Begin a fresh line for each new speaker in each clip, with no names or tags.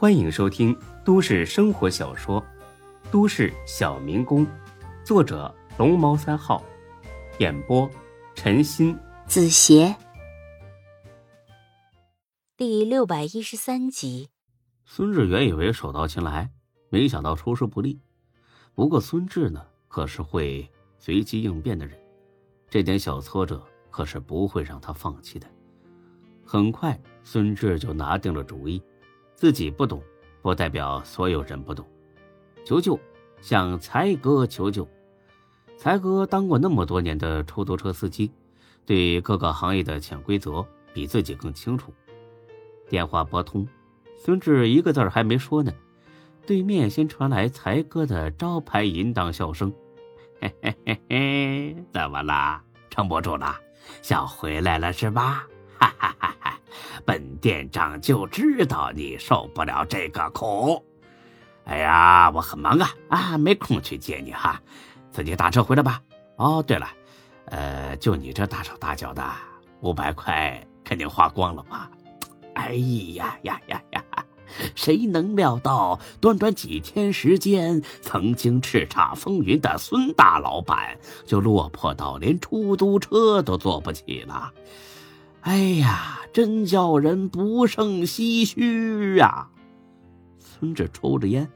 欢迎收听都市生活小说《都市小民工》，作者龙猫三号，演播陈鑫、
子邪，第六百一十三集。
孙志原以为手到擒来，没想到出师不利。不过孙志呢，可是会随机应变的人，这点小挫折可是不会让他放弃的。很快，孙志就拿定了主意。自己不懂，不代表所有人不懂。求救，向才哥求救。才哥当过那么多年的出租车司机，对各个行业的潜规则比自己更清楚。电话拨通，孙志一个字还没说呢，对面先传来才哥的招牌淫荡笑声：“ 嘿嘿嘿嘿，怎么啦？撑不住了，想回来了是吧？！”本店长就知道你受不了这个苦。哎呀，我很忙啊，啊，没空去接你哈，自己打车回来吧。哦，对了，呃，就你这大手大脚的，五百块肯定花光了吧？哎呀呀呀呀！谁能料到，短短几天时间，曾经叱咤风云的孙大老板就落魄到连出租车都坐不起了。哎呀，真叫人不胜唏嘘啊！孙志抽着烟，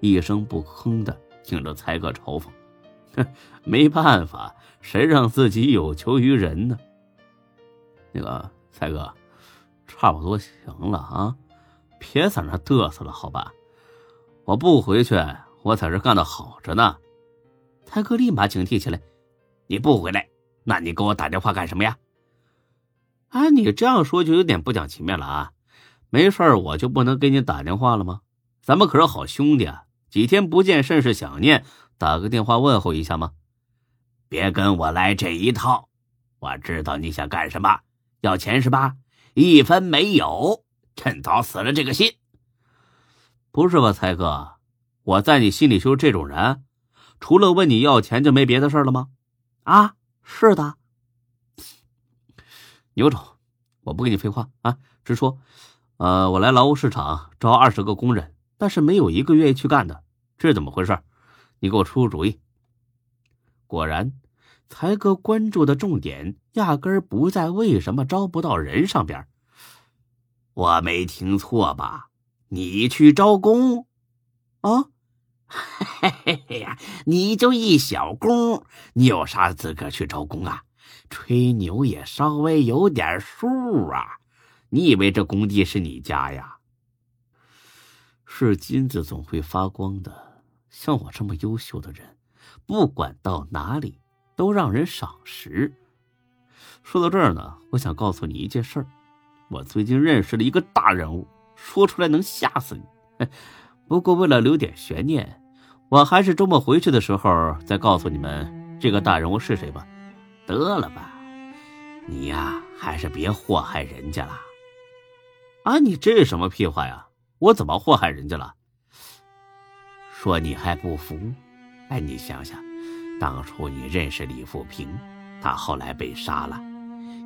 一声不吭的听着才哥嘲讽：“哼，没办法，谁让自己有求于人呢？”那个才哥，差不多行了啊，别在那嘚瑟了，好吧？我不回去，我在这干的好着呢。才哥立马警惕起来：“你不回来，那你给我打电话干什么呀？”啊，你这样说就有点不讲情面了啊！没事我就不能给你打电话了吗？咱们可是好兄弟啊，几天不见，甚是想念，打个电话问候一下吗？别跟我来这一套！我知道你想干什么，要钱是吧？一分没有，趁早死了这个心。不是吧，才哥？我在你心里就是这种人？除了问你要钱就没别的事了吗？啊，是的。有种，我不跟你废话啊，直说。呃，我来劳务市场招二十个工人，但是没有一个愿意去干的，这是怎么回事？你给我出出主意。果然，才哥关注的重点压根儿不在为什么招不到人上边。我没听错吧？你去招工？啊？嘿嘿嘿呀，你就一小工，你有啥资格去招工啊？吹牛也稍微有点数啊！你以为这工地是你家呀？是金子总会发光的，像我这么优秀的人，不管到哪里都让人赏识。说到这儿呢，我想告诉你一件事儿：我最近认识了一个大人物，说出来能吓死你。不过为了留点悬念，我还是周末回去的时候再告诉你们这个大人物是谁吧。得了吧，你呀，还是别祸害人家了。啊，你这什么屁话呀？我怎么祸害人家了？说你还不服？哎，你想想，当初你认识李富平，他后来被杀了；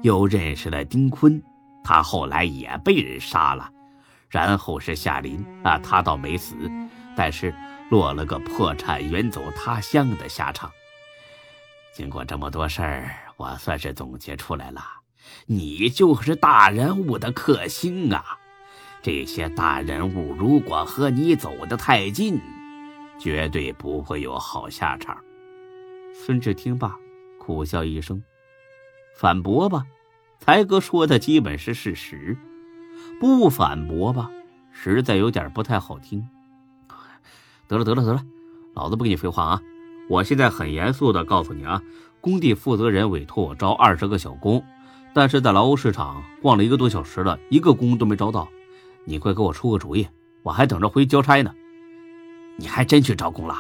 又认识了丁坤，他后来也被人杀了。然后是夏林啊，他倒没死，但是落了个破产、远走他乡的下场。经过这么多事儿，我算是总结出来了，你就是大人物的克星啊！这些大人物如果和你走得太近，绝对不会有好下场。孙志听罢，苦笑一声，反驳吧，才哥说的基本是事实；不反驳吧，实在有点不太好听。得了，得了，得了，老子不跟你废话啊！我现在很严肃的告诉你啊，工地负责人委托我招二十个小工，但是在劳务市场逛了一个多小时了，一个工都没招到。你快给我出个主意，我还等着回去交差呢。你还真去招工了？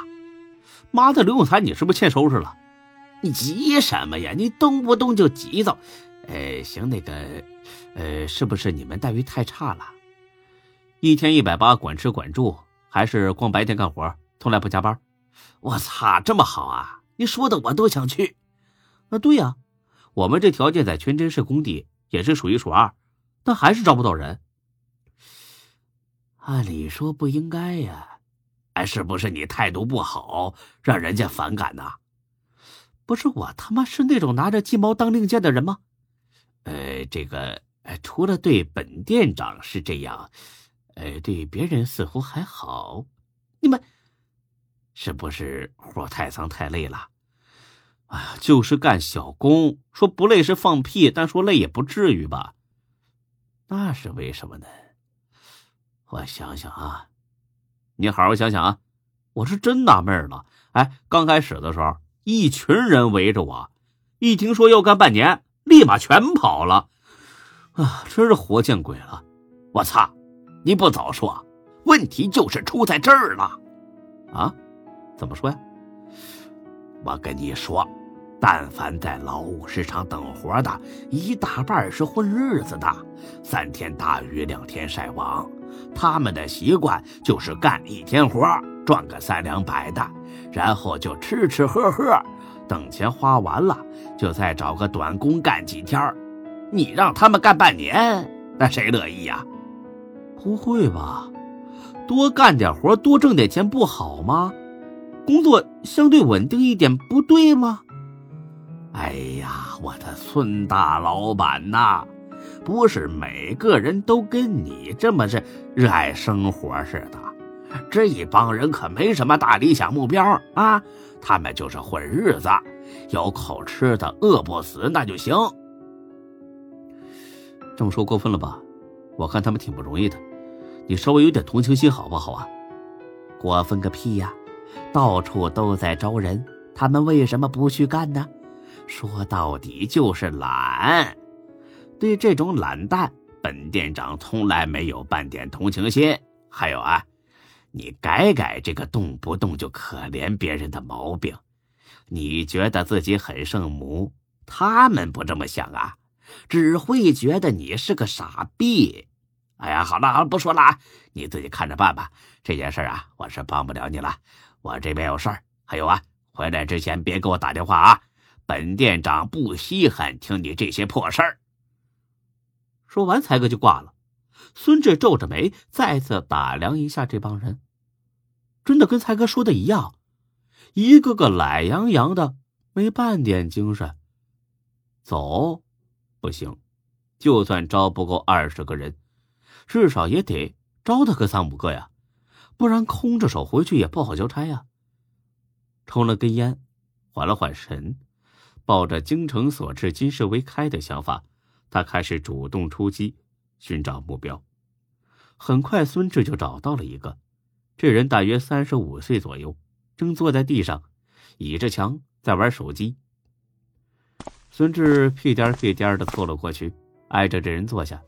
妈的，刘永才，你是不是欠收拾了？你急什么呀？你动不动就急躁。呃，行，那个，呃，是不是你们待遇太差了？一天一百八，管吃管住，还是光白天干活，从来不加班？我操，这么好啊！你说的我都想去。啊，对呀，我们这条件在全真市工地也是数一数二，但还是招不到人。按理说不应该呀，哎，是不是你态度不好，让人家反感呢？不是我他妈是那种拿着鸡毛当令箭的人吗？呃，这个，除了对本店长是这样，呃，对别人似乎还好。你们是不是活太脏太累了？哎呀，就是干小工，说不累是放屁，但说累也不至于吧？那是为什么呢？我想想啊，你好好想想啊，我是真纳闷了。哎，刚开始的时候，一群人围着我，一听说要干半年，立马全跑了。啊，真是活见鬼了！我操，你不早说，问题就是出在这儿了。啊？怎么说呀？我跟你说。但凡在劳务市场等活的，一大半是混日子的，三天打鱼两天晒网。他们的习惯就是干一天活赚个三两百的，然后就吃吃喝喝，等钱花完了，就再找个短工干几天。你让他们干半年，那谁乐意呀？不会吧？多干点活，多挣点钱不好吗？工作相对稳定一点，不对吗？哎呀，我的孙大老板呐，不是每个人都跟你这么是热爱生活似的。这一帮人可没什么大理想目标啊，他们就是混日子，有口吃的，饿不死那就行。这么说过分了吧？我看他们挺不容易的，你稍微有点同情心好不好啊？过分个屁呀！到处都在招人，他们为什么不去干呢？说到底就是懒，对这种懒蛋，本店长从来没有半点同情心。还有啊，你改改这个动不动就可怜别人的毛病。你觉得自己很圣母，他们不这么想啊，只会觉得你是个傻逼。哎呀，好了好了，不说了啊，你自己看着办吧。这件事啊，我是帮不了你了，我这边有事儿。还有啊，回来之前别给我打电话啊。本店长不稀罕听你这些破事儿。说完，才哥就挂了。孙志皱着眉，再次打量一下这帮人，真的跟才哥说的一样，一个个懒洋洋的，没半点精神。走，不行，就算招不够二十个人，至少也得招他个三五个呀，不然空着手回去也不好交差呀。抽了根烟，缓了缓神。抱着“精诚所至，金石为开”的想法，他开始主动出击，寻找目标。很快，孙志就找到了一个。这人大约三十五岁左右，正坐在地上，倚着墙在玩手机。孙志屁颠屁颠的凑了过去，挨着这人坐下：“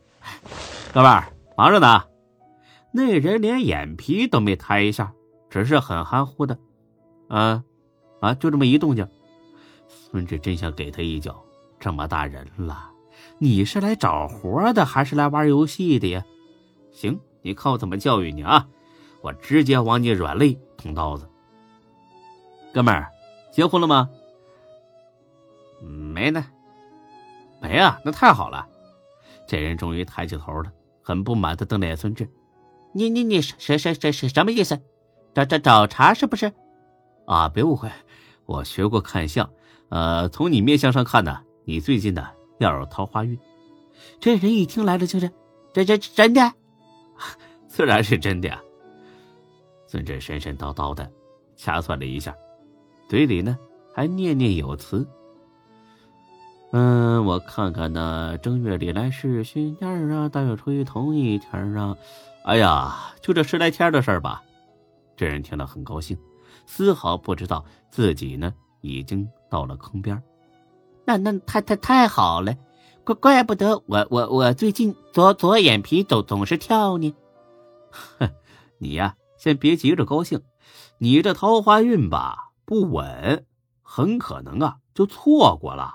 哥们儿，忙着呢。”那人连眼皮都没抬一下，只是很含糊的：“啊，啊，就这么一动静。”孙志真想给他一脚。这么大人了，你是来找活的还是来玩游戏的呀？行，你看我怎么教育你啊！我直接往你软肋捅刀子。哥们儿，结婚了吗？没呢。没啊，那太好了。这人终于抬起头了，很不满的瞪了眼孙志：“你你你什什什什什么意思？找找找茬是不是？啊，别误会，我学过看相。”呃，从你面相上看呢，你最近呢要有桃花运。这人一听来了就是，这这真的，自然是真的。孙志神神叨叨的掐算了一下，嘴里呢还念念有词。嗯，我看看呢，正月里来是新年儿啊，大月初一同一天啊。哎呀，就这十来天的事儿吧。这人听了很高兴，丝毫不知道自己呢已经。到了坑边，那那太太太好了，怪怪不得我我我最近左左眼皮总总是跳呢。哼，你呀，先别急着高兴，你这桃花运吧不稳，很可能啊就错过了。